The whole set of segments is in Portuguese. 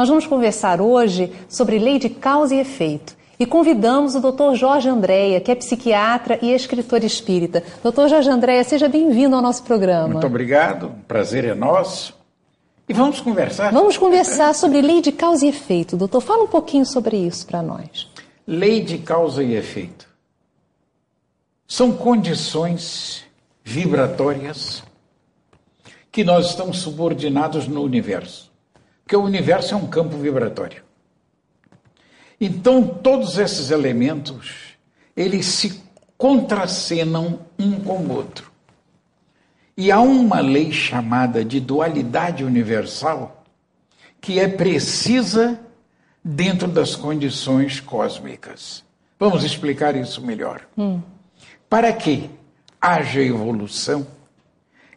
Nós vamos conversar hoje sobre lei de causa e efeito. E convidamos o Dr. Jorge Andréia, que é psiquiatra e escritor espírita. Dr. Jorge Andréia, seja bem-vindo ao nosso programa. Muito obrigado, o prazer é nosso. E vamos conversar. Vamos conversar sobre lei de causa e efeito. Doutor, fala um pouquinho sobre isso para nós. Lei de causa e efeito. São condições vibratórias que nós estamos subordinados no universo. Porque o universo é um campo vibratório. Então, todos esses elementos, eles se contracenam um com o outro. E há uma lei chamada de dualidade universal que é precisa dentro das condições cósmicas. Vamos explicar isso melhor. Hum. Para que haja evolução,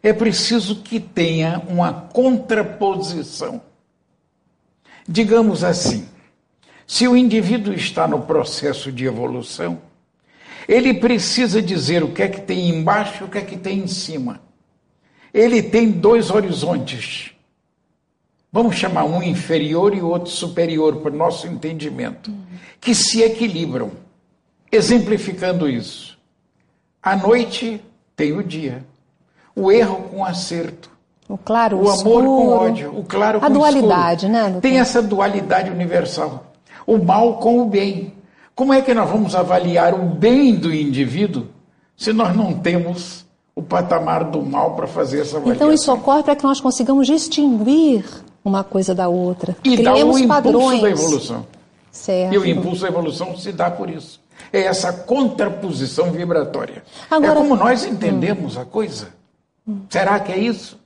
é preciso que tenha uma contraposição. Digamos assim, se o indivíduo está no processo de evolução, ele precisa dizer o que é que tem embaixo e o que é que tem em cima. Ele tem dois horizontes. Vamos chamar um inferior e outro superior para o nosso entendimento, que se equilibram. Exemplificando isso. A noite tem o dia. O erro com acerto. O claro, o, o amor escuro, com ódio, o claro com a dualidade, escuro. né? Doutor? Tem essa dualidade universal. O mal com o bem. Como é que nós vamos avaliar o bem do indivíduo se nós não temos o patamar do mal para fazer essa avaliação? Então isso ocorre para que nós consigamos distinguir uma coisa da outra. E Criemos dá o impulso padrões. da evolução. Certo. E o impulso da evolução se dá por isso é essa contraposição vibratória. Agora, é como nós entendemos hum. a coisa. Será que é isso?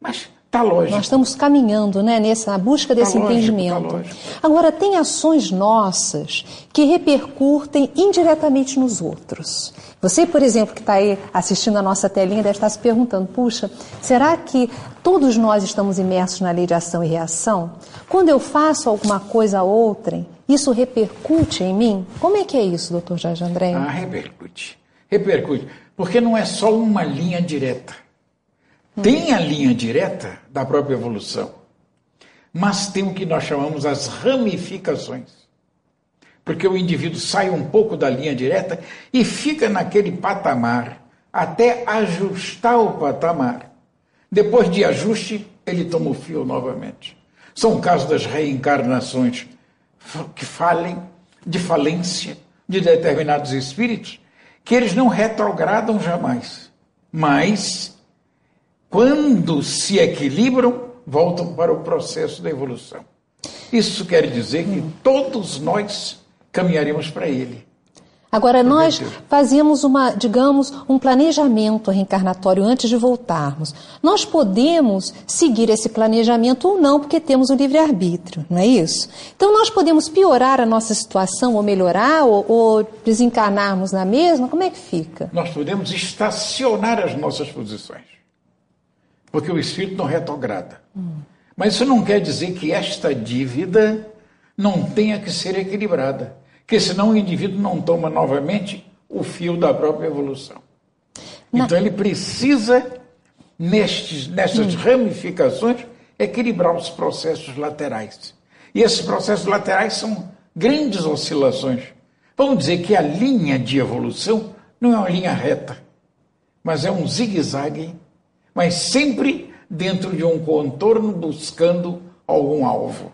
Mas Tá lógico. Nós estamos caminhando né, nessa busca desse tá lógico, entendimento. Tá. Agora, tem ações nossas que repercutem indiretamente nos outros. Você, por exemplo, que está aí assistindo a nossa telinha, deve estar se perguntando: puxa, será que todos nós estamos imersos na lei de ação e reação? Quando eu faço alguma coisa a outrem, isso repercute em mim? Como é que é isso, doutor Jorge André? Ah, repercute. Repercute. Porque não é só uma linha direta. Tem a linha direta da própria evolução, mas tem o que nós chamamos as ramificações. Porque o indivíduo sai um pouco da linha direta e fica naquele patamar até ajustar o patamar. Depois de ajuste, ele toma o fio novamente. São casos das reencarnações que falem de falência de determinados espíritos, que eles não retrogradam jamais, mas quando se equilibram, voltam para o processo da evolução. Isso quer dizer que todos nós caminharemos para ele. Agora, nós fazíamos uma, digamos, um planejamento reencarnatório antes de voltarmos. Nós podemos seguir esse planejamento ou não, porque temos o livre-arbítrio, não é isso? Então, nós podemos piorar a nossa situação ou melhorar ou, ou desencarnarmos na mesma? Como é que fica? Nós podemos estacionar as nossas posições porque o espírito não retrograda. Hum. Mas isso não quer dizer que esta dívida não tenha que ser equilibrada, porque senão o indivíduo não toma novamente o fio da própria evolução. Na... Então ele precisa, nestes, nessas hum. ramificações, equilibrar os processos laterais. E esses processos laterais são grandes oscilações. Vamos dizer que a linha de evolução não é uma linha reta, mas é um zigue-zague mas sempre dentro de um contorno buscando algum alvo.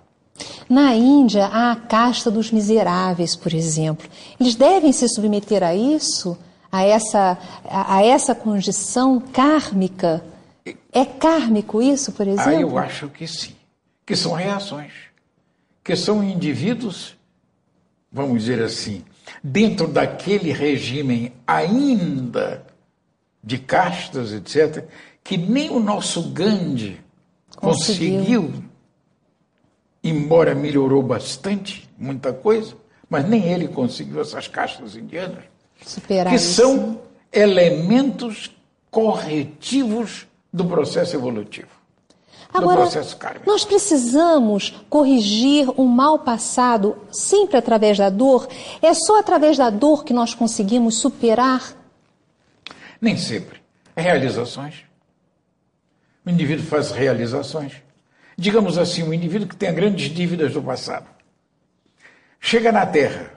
Na Índia, há a casta dos miseráveis, por exemplo. Eles devem se submeter a isso, a essa, a, a essa condição kármica. É kármico isso, por exemplo? Ah, eu acho que sim. Que são reações. Que são indivíduos, vamos dizer assim, dentro daquele regime ainda de castas, etc., que nem o nosso Gandhi conseguiu. conseguiu, embora melhorou bastante, muita coisa, mas nem ele conseguiu essas castas indianas. Superar que isso. são elementos corretivos do processo evolutivo. Agora, nós precisamos corrigir um mal passado sempre através da dor? É só através da dor que nós conseguimos superar? Nem sempre. Realizações. O indivíduo faz realizações. Digamos assim, um indivíduo que tenha grandes dívidas do passado. Chega na Terra,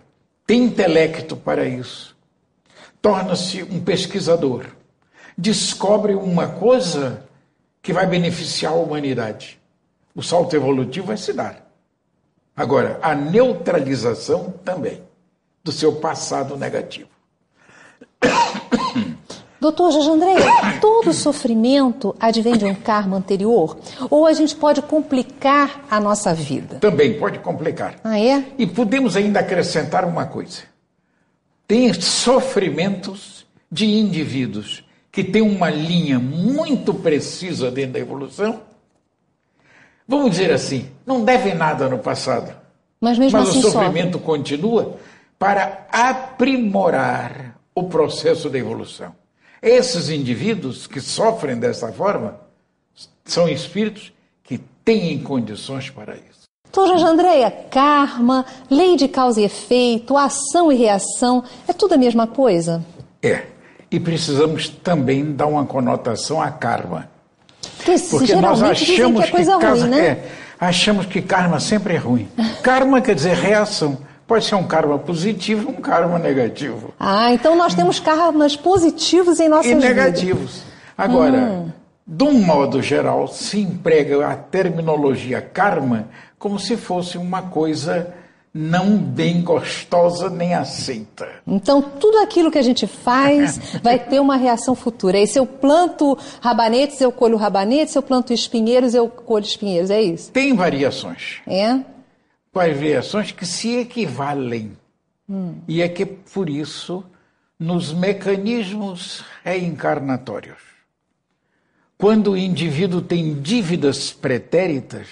tem intelecto para isso, torna-se um pesquisador, descobre uma coisa que vai beneficiar a humanidade. O salto evolutivo vai se dar. Agora, a neutralização também do seu passado negativo. Doutor Jajandreia, todo sofrimento advém de um karma anterior? Ou a gente pode complicar a nossa vida? Também pode complicar. Ah, é? E podemos ainda acrescentar uma coisa. Tem sofrimentos de indivíduos que têm uma linha muito precisa dentro da evolução vamos dizer assim, não devem nada no passado. Mas mesmo Mas assim o sofrimento sofre. continua para aprimorar o processo da evolução. Esses indivíduos que sofrem dessa forma são espíritos que têm condições para isso. Doutor Jajandreia, karma, lei de causa e efeito, ação e reação, é tudo a mesma coisa? É. E precisamos também dar uma conotação a karma. Porque, Porque nós achamos que é coisa casa- ruim, né? é, achamos que karma sempre é ruim. Karma quer dizer reação. Pode ser um karma positivo, um karma negativo. Ah, então nós temos karmas positivos em nossas e vidas. negativos. Agora, de um modo geral, se emprega a terminologia karma como se fosse uma coisa não bem gostosa nem aceita. Então, tudo aquilo que a gente faz vai ter uma reação futura. E se eu planto rabanetes, eu colho rabanetes, se eu planto espinheiros, eu colho espinheiros. É isso? Tem variações. É? Variações que se equivalem. E é que por isso, nos mecanismos reencarnatórios, quando o indivíduo tem dívidas pretéritas,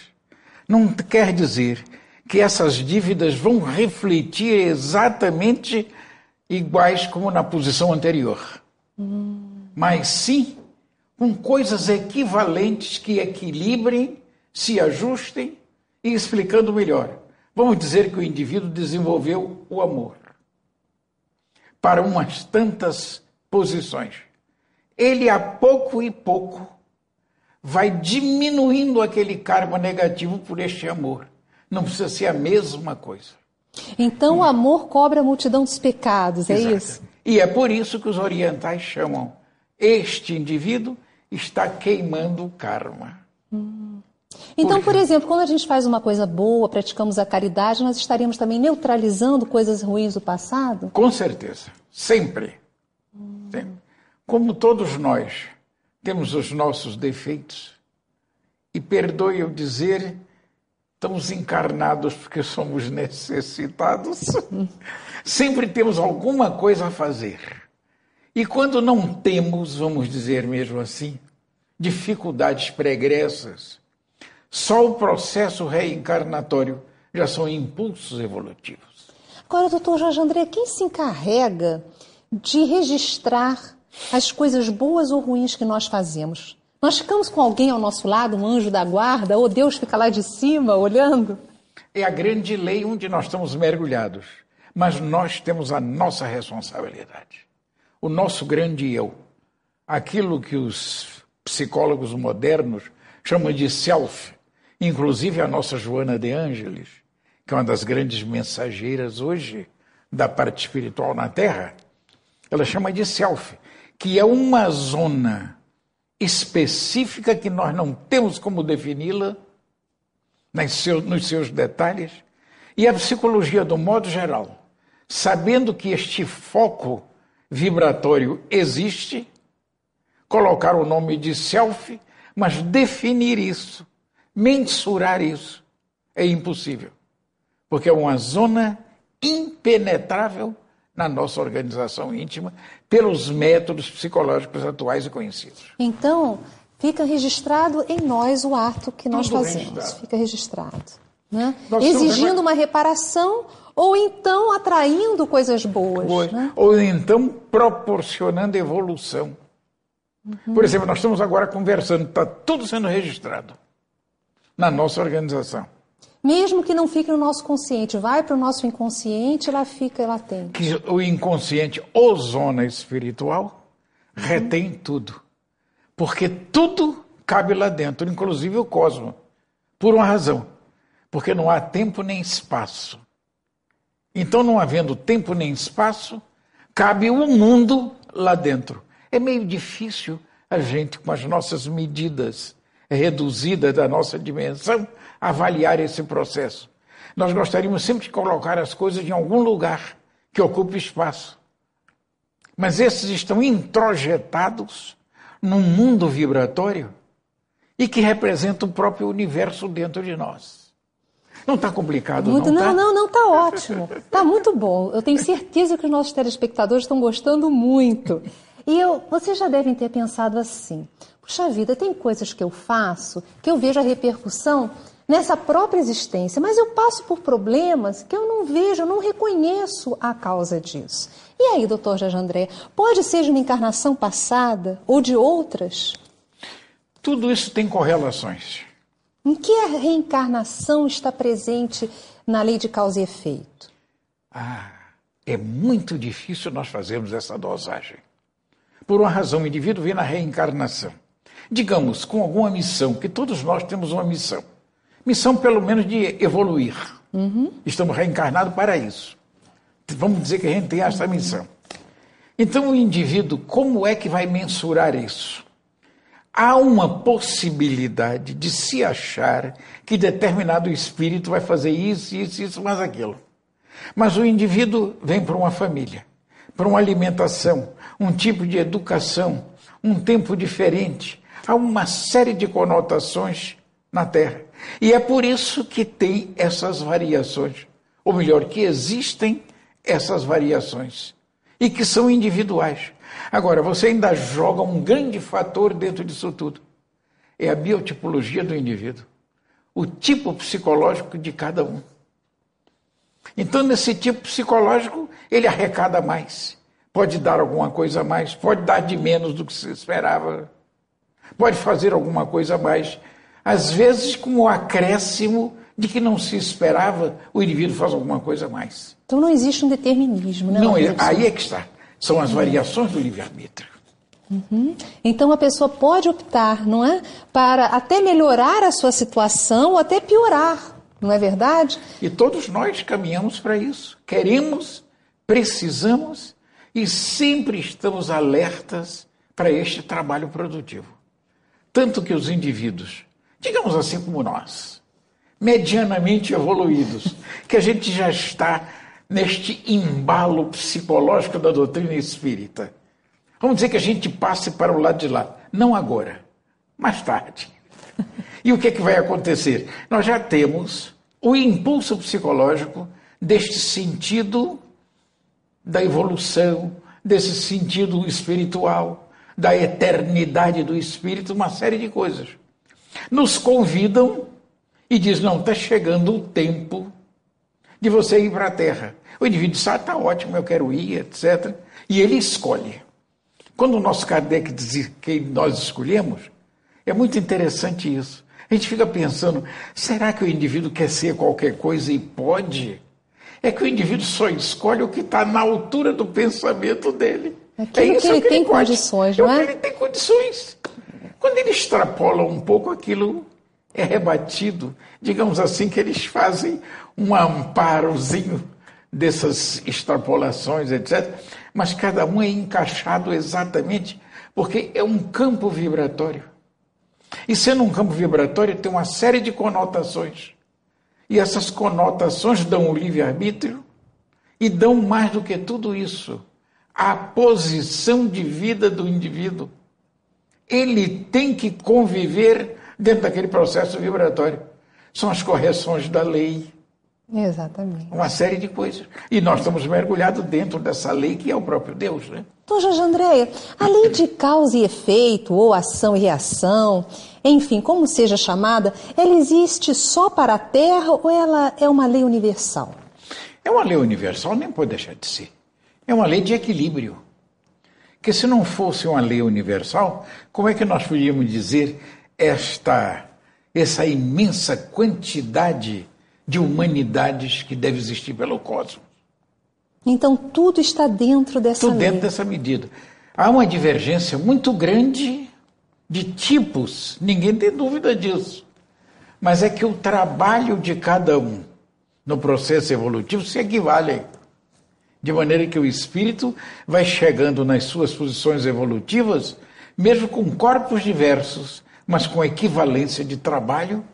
não quer dizer que essas dívidas vão refletir exatamente iguais como na posição anterior. Mas sim com coisas equivalentes que equilibrem, se ajustem e explicando melhor. Vamos dizer que o indivíduo desenvolveu o amor para umas tantas posições. Ele, a pouco e pouco, vai diminuindo aquele karma negativo por este amor. Não precisa ser a mesma coisa. Então, o amor cobra a multidão dos pecados, é Exato. isso? E é por isso que os orientais chamam este indivíduo está queimando o karma. Então, por exemplo, quando a gente faz uma coisa boa, praticamos a caridade, nós estaríamos também neutralizando coisas ruins do passado? Com certeza, sempre. Sempre. Como todos nós temos os nossos defeitos, e perdoe eu dizer, estamos encarnados porque somos necessitados. Sempre temos alguma coisa a fazer. E quando não temos, vamos dizer mesmo assim, dificuldades pregressas, só o processo reencarnatório já são impulsos evolutivos. Agora, doutor Jorge André, quem se encarrega de registrar as coisas boas ou ruins que nós fazemos? Nós ficamos com alguém ao nosso lado, um anjo da guarda, ou Deus fica lá de cima olhando? É a grande lei onde nós estamos mergulhados, mas nós temos a nossa responsabilidade. O nosso grande eu, aquilo que os psicólogos modernos chamam de self, inclusive a nossa Joana de Ângeles, que é uma das grandes mensageiras hoje da parte espiritual na Terra, ela chama de self, que é uma zona específica que nós não temos como defini-la nos seus, detalhes, e a psicologia, do modo geral, sabendo que este foco vibratório existe, colocar o nome de self, mas definir isso, mensurar isso, é impossível, porque é uma zona impenetrável na nossa organização íntima pelos métodos psicológicos atuais e conhecidos. Então, fica registrado em nós o ato que nós Tudo fazemos. registrado. Fica registrado. Né? Exigindo uma reparação ou então atraindo coisas boas. Pois, né? Ou então proporcionando evolução. Por exemplo, nós estamos agora conversando, está tudo sendo registrado na nossa organização. Mesmo que não fique no nosso consciente, vai para o nosso inconsciente, lá fica latente. Que o inconsciente, ou zona espiritual, retém tudo. Porque tudo cabe lá dentro, inclusive o cosmo. Por uma razão. Porque não há tempo nem espaço. Então, não havendo tempo nem espaço, cabe o um mundo lá dentro. É meio difícil a gente, com as nossas medidas reduzidas da nossa dimensão, avaliar esse processo. Nós gostaríamos sempre de colocar as coisas em algum lugar que ocupe espaço. Mas esses estão introjetados num mundo vibratório e que representa o próprio universo dentro de nós. Não está complicado, muito, não? Não, tá? não, não, está ótimo. Está muito bom. Eu tenho certeza que os nossos telespectadores estão gostando muito. E eu, vocês já devem ter pensado assim: puxa vida, tem coisas que eu faço que eu vejo a repercussão nessa própria existência, mas eu passo por problemas que eu não vejo, eu não reconheço a causa disso. E aí, doutor Jorge André, pode ser de uma encarnação passada ou de outras? Tudo isso tem correlações. Em que a reencarnação está presente na lei de causa e efeito? Ah, é muito difícil nós fazermos essa dosagem. Por uma razão, o indivíduo vem na reencarnação. Digamos, com alguma missão, que todos nós temos uma missão. Missão, pelo menos, de evoluir. Uhum. Estamos reencarnados para isso. Vamos dizer que a gente tem essa missão. Então, o indivíduo, como é que vai mensurar isso? Há uma possibilidade de se achar que determinado espírito vai fazer isso, isso, isso, mais aquilo. Mas o indivíduo vem para uma família, para uma alimentação, um tipo de educação, um tempo diferente. Há uma série de conotações na Terra. E é por isso que tem essas variações. Ou melhor, que existem essas variações e que são individuais. Agora, você ainda joga um grande fator dentro disso tudo. É a biotipologia do indivíduo, o tipo psicológico de cada um. Então, nesse tipo psicológico, ele arrecada mais, pode dar alguma coisa a mais, pode dar de menos do que se esperava, pode fazer alguma coisa a mais, às vezes com o acréscimo de que não se esperava, o indivíduo faz alguma coisa a mais. Então não existe um determinismo, né? Não, é, aí é que está. São as variações do livre-arbítrio. Uhum. Então a pessoa pode optar, não é? Para até melhorar a sua situação ou até piorar, não é verdade? E todos nós caminhamos para isso. Queremos, precisamos e sempre estamos alertas para este trabalho produtivo. Tanto que os indivíduos, digamos assim como nós, medianamente evoluídos, que a gente já está neste embalo psicológico da doutrina espírita. Vamos dizer que a gente passe para o lado de lá. Não agora, mais tarde. E o que, é que vai acontecer? Nós já temos o impulso psicológico deste sentido da evolução, desse sentido espiritual, da eternidade do espírito, uma série de coisas. Nos convidam e diz: não, está chegando o tempo de você ir para a Terra. O indivíduo diz: ah, está ótimo, eu quero ir, etc. E ele escolhe. Quando o nosso Kardec diz que nós escolhemos, é muito interessante isso. A gente fica pensando: será que o indivíduo quer ser qualquer coisa e pode? É que o indivíduo só escolhe o que está na altura do pensamento dele. Aquilo é isso que ele, que ele tem pode. condições, não é? é? ele tem condições. Quando ele extrapola um pouco aquilo, é rebatido. Digamos assim, que eles fazem um amparozinho dessas extrapolações, etc. Mas cada um é encaixado exatamente porque é um campo vibratório. E sendo um campo vibratório, tem uma série de conotações. E essas conotações dão o livre-arbítrio e dão mais do que tudo isso a posição de vida do indivíduo. Ele tem que conviver dentro daquele processo vibratório. São as correções da lei. Exatamente. Uma série de coisas. E nós estamos mergulhados dentro dessa lei que é o próprio Deus, né? Então, Jorge Andréia, a lei de causa e efeito, ou ação e reação, enfim, como seja chamada, ela existe só para a Terra ou ela é uma lei universal? É uma lei universal, nem pode deixar de ser. É uma lei de equilíbrio. Que se não fosse uma lei universal, como é que nós podíamos dizer esta essa imensa quantidade de humanidades que deve existir pelo cosmos. Então tudo está dentro dessa tudo lei. dentro dessa medida. Há uma divergência muito grande de tipos, ninguém tem dúvida disso. mas é que o trabalho de cada um no processo evolutivo se equivalem. De maneira que o espírito vai chegando nas suas posições evolutivas, mesmo com corpos diversos, mas com equivalência de trabalho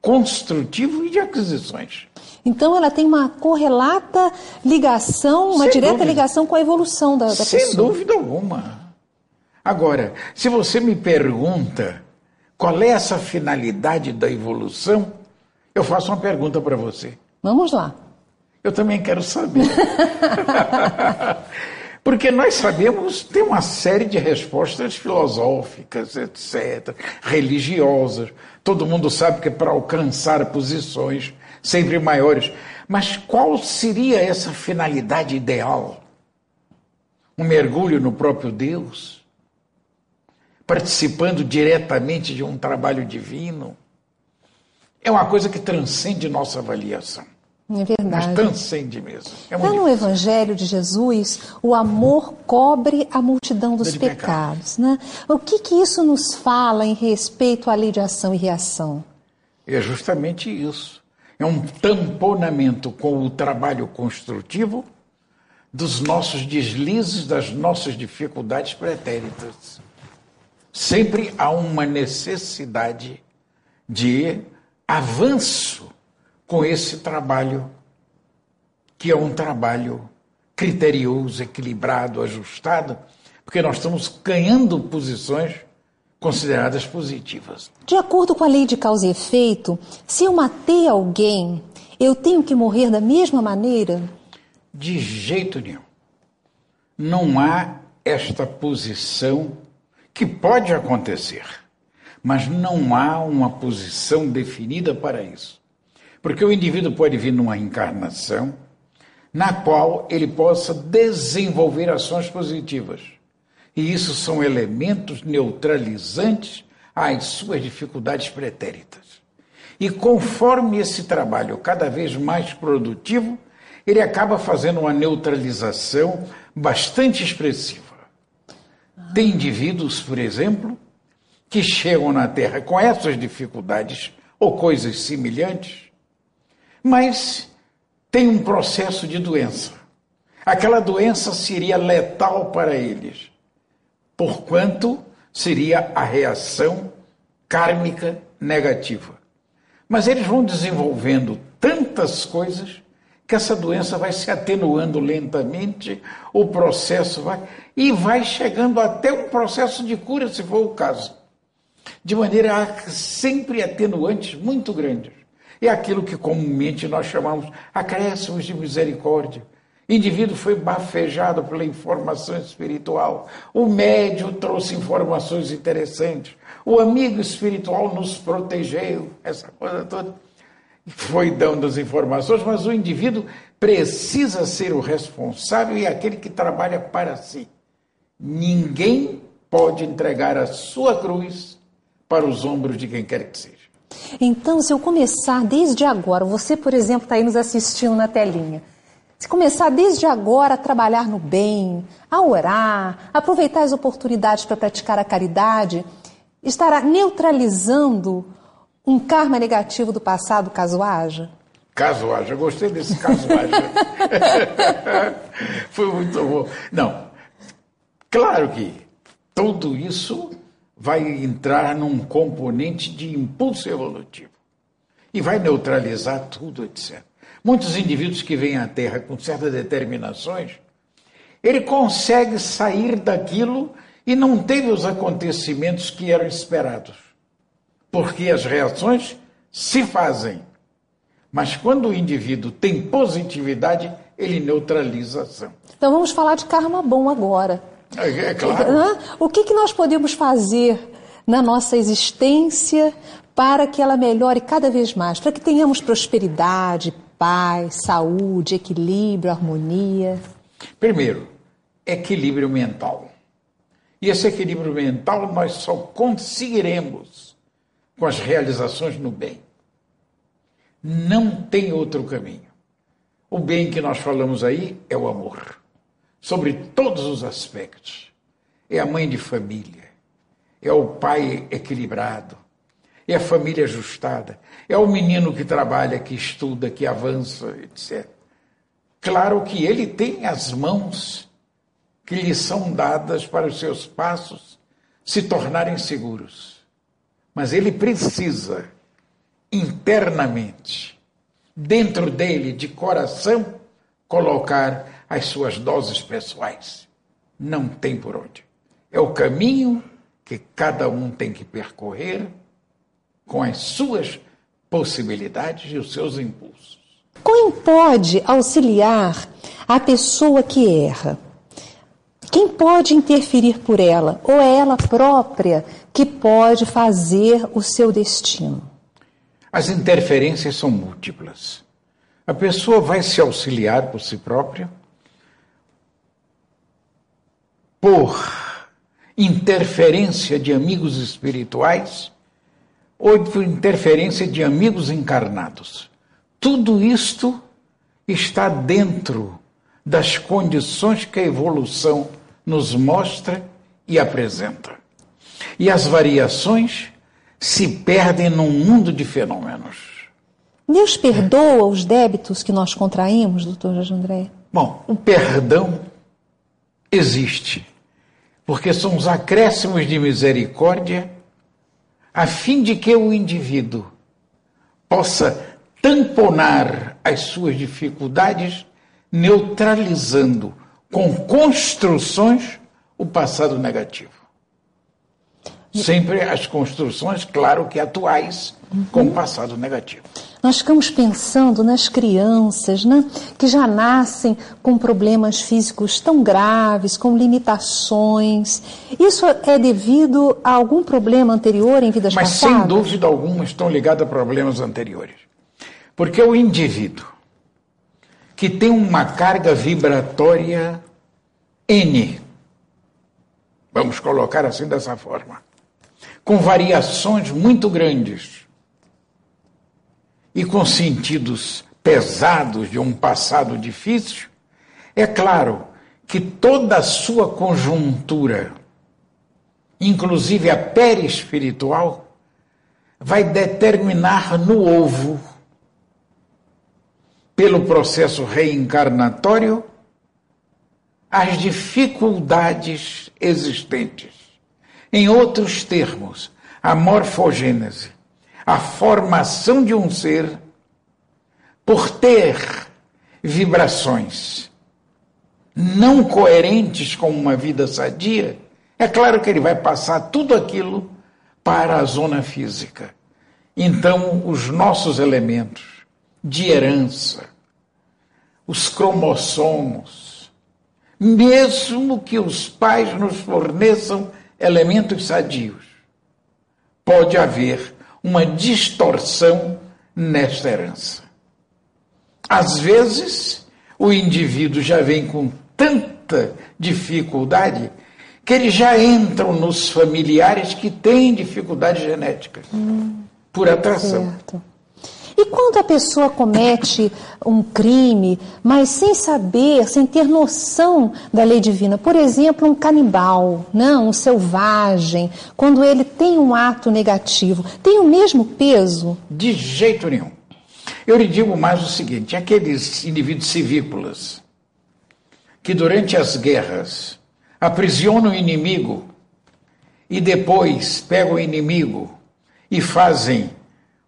construtivo e de aquisições. Então ela tem uma correlata ligação, uma Sem direta dúvida. ligação com a evolução da, da Sem pessoa. Sem dúvida alguma. Agora, se você me pergunta qual é essa finalidade da evolução, eu faço uma pergunta para você. Vamos lá. Eu também quero saber. Porque nós sabemos, tem uma série de respostas filosóficas, etc., religiosas. Todo mundo sabe que é para alcançar posições sempre maiores. Mas qual seria essa finalidade ideal? Um mergulho no próprio Deus? Participando diretamente de um trabalho divino? É uma coisa que transcende nossa avaliação. É verdade. Mas transcende mesmo. É Lá no Evangelho de Jesus, o amor cobre a multidão dos pecados. Né? O que, que isso nos fala em respeito à lei de ação e reação? É justamente isso. É um tamponamento com o trabalho construtivo dos nossos deslizes, das nossas dificuldades pretéritas. Sempre há uma necessidade de avanço com esse trabalho, que é um trabalho criterioso, equilibrado, ajustado, porque nós estamos ganhando posições consideradas positivas. De acordo com a lei de causa e efeito, se eu matei alguém, eu tenho que morrer da mesma maneira? De jeito nenhum. Não há esta posição que pode acontecer, mas não há uma posição definida para isso. Porque o indivíduo pode vir numa encarnação na qual ele possa desenvolver ações positivas. E isso são elementos neutralizantes às suas dificuldades pretéritas. E conforme esse trabalho cada vez mais produtivo, ele acaba fazendo uma neutralização bastante expressiva. Tem indivíduos, por exemplo, que chegam na Terra com essas dificuldades ou coisas semelhantes mas tem um processo de doença. Aquela doença seria letal para eles, porquanto seria a reação kármica negativa. Mas eles vão desenvolvendo tantas coisas que essa doença vai se atenuando lentamente, o processo vai e vai chegando até um processo de cura, se for o caso. De maneira a sempre atenuantes muito grandes. É aquilo que comumente nós chamamos acréscimos de misericórdia. O indivíduo foi bafejado pela informação espiritual. O médium trouxe informações interessantes. O amigo espiritual nos protegeu, essa coisa toda. Foi dando as informações, mas o indivíduo precisa ser o responsável e aquele que trabalha para si. Ninguém pode entregar a sua cruz para os ombros de quem quer que seja. Então, se eu começar desde agora, você, por exemplo, está aí nos assistindo na telinha, se começar desde agora a trabalhar no bem, a orar, a aproveitar as oportunidades para praticar a caridade, estará neutralizando um karma negativo do passado, caso haja? Caso haja, gostei desse caso haja. Foi muito bom. Não, claro que tudo isso vai entrar num componente de impulso evolutivo e vai neutralizar tudo, etc. Muitos indivíduos que vêm à Terra com certas determinações, ele consegue sair daquilo e não teve os acontecimentos que eram esperados. Porque as reações se fazem. Mas quando o indivíduo tem positividade, ele neutraliza a ação. Então vamos falar de karma bom agora. É, é claro. O que, que nós podemos fazer na nossa existência para que ela melhore cada vez mais, para que tenhamos prosperidade, paz, saúde, equilíbrio, harmonia? Primeiro, equilíbrio mental. E esse equilíbrio mental nós só conseguiremos com as realizações no bem. Não tem outro caminho. O bem que nós falamos aí é o amor sobre todos os aspectos. É a mãe de família, é o pai equilibrado, é a família ajustada, é o menino que trabalha, que estuda, que avança, etc. Claro que ele tem as mãos que lhe são dadas para os seus passos se tornarem seguros. Mas ele precisa, internamente, dentro dele, de coração, colocar as suas doses pessoais. Não tem por onde. É o caminho que cada um tem que percorrer com as suas possibilidades e os seus impulsos. Quem pode auxiliar a pessoa que erra? Quem pode interferir por ela? Ou é ela própria que pode fazer o seu destino? As interferências são múltiplas. A pessoa vai se auxiliar por si própria, por interferência de amigos espirituais ou por interferência de amigos encarnados. Tudo isto está dentro das condições que a evolução nos mostra e apresenta. E as variações se perdem num mundo de fenômenos. Deus perdoa os débitos que nós contraímos, doutor Jorge André? Bom, o perdão existe, porque são os acréscimos de misericórdia a fim de que o indivíduo possa tamponar as suas dificuldades, neutralizando com construções o passado negativo. Sempre as construções, claro que atuais, com o passado negativo. Nós ficamos pensando nas crianças né, que já nascem com problemas físicos tão graves, com limitações. Isso é devido a algum problema anterior em vidas Mas, passadas? Mas sem dúvida alguma estão ligados a problemas anteriores. Porque o indivíduo que tem uma carga vibratória N, vamos colocar assim dessa forma, com variações muito grandes e com sentidos pesados de um passado difícil, é claro que toda a sua conjuntura, inclusive a perispiritual, vai determinar no ovo pelo processo reencarnatório as dificuldades existentes. Em outros termos, a morfogênese, a formação de um ser por ter vibrações não coerentes com uma vida sadia, é claro que ele vai passar tudo aquilo para a zona física. Então, os nossos elementos de herança, os cromossomos, mesmo que os pais nos forneçam elementos sadios, pode haver uma distorção nesta herança. Às vezes, o indivíduo já vem com tanta dificuldade que eles já entram nos familiares que têm dificuldade genética hum, por atração. Certo. E quando a pessoa comete um crime, mas sem saber, sem ter noção da lei divina, por exemplo, um canibal, não, um selvagem, quando ele tem um ato negativo, tem o mesmo peso? De jeito nenhum. Eu lhe digo mais o seguinte: aqueles indivíduos civícolas que durante as guerras aprisionam o inimigo e depois pegam o inimigo e fazem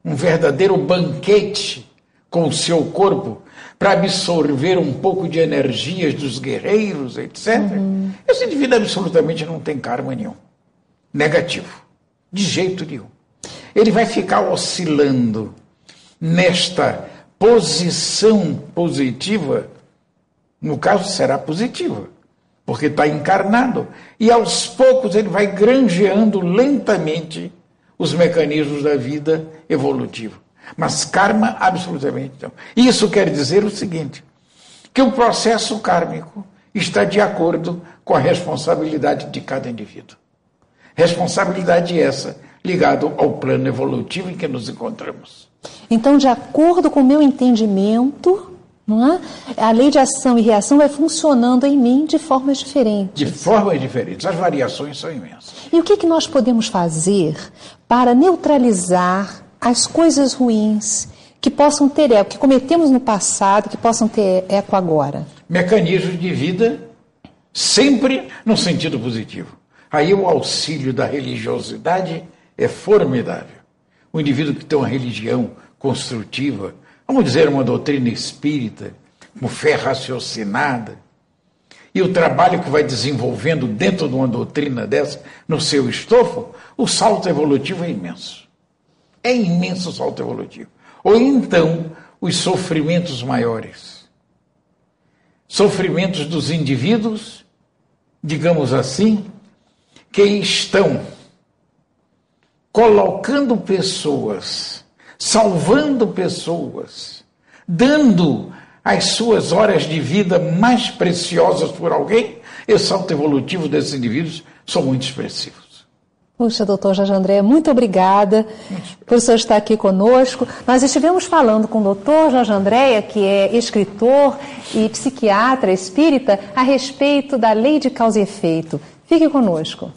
um verdadeiro banquete com o seu corpo para absorver um pouco de energias dos guerreiros, etc. Uhum. Esse indivíduo absolutamente não tem karma nenhum. Negativo. De jeito nenhum. Ele vai ficar oscilando nesta posição positiva, no caso será positiva, porque está encarnado, e aos poucos ele vai granjeando lentamente os mecanismos da vida evolutiva. Mas karma, absolutamente não. Isso quer dizer o seguinte: que o processo kármico está de acordo com a responsabilidade de cada indivíduo. Responsabilidade essa ligada ao plano evolutivo em que nos encontramos. Então, de acordo com o meu entendimento, Não é? A lei de ação e reação vai funcionando em mim de formas diferentes. De formas diferentes. As variações são imensas. E o que, que nós podemos fazer para neutralizar as coisas ruins que possam ter eco, que cometemos no passado, que possam ter eco agora? Mecanismos de vida sempre no sentido positivo. Aí o auxílio da religiosidade é formidável. O indivíduo que tem uma religião construtiva, vamos dizer, uma doutrina espírita, com fé raciocinada, e o trabalho que vai desenvolvendo dentro de uma doutrina dessa, no seu estofo, o salto evolutivo é imenso. É imenso o salto evolutivo. Ou então, os sofrimentos maiores. Sofrimentos dos indivíduos, digamos assim, que estão colocando pessoas salvando pessoas, dando as suas horas de vida mais preciosas por alguém, esse salto evolutivo desses indivíduos são muito expressivos. Puxa, doutor Jorge André, muito obrigada por o senhor estar aqui conosco. Nós estivemos falando com o doutor Jorge Andréia, que é escritor e psiquiatra espírita, a respeito da lei de causa e efeito. Fique conosco.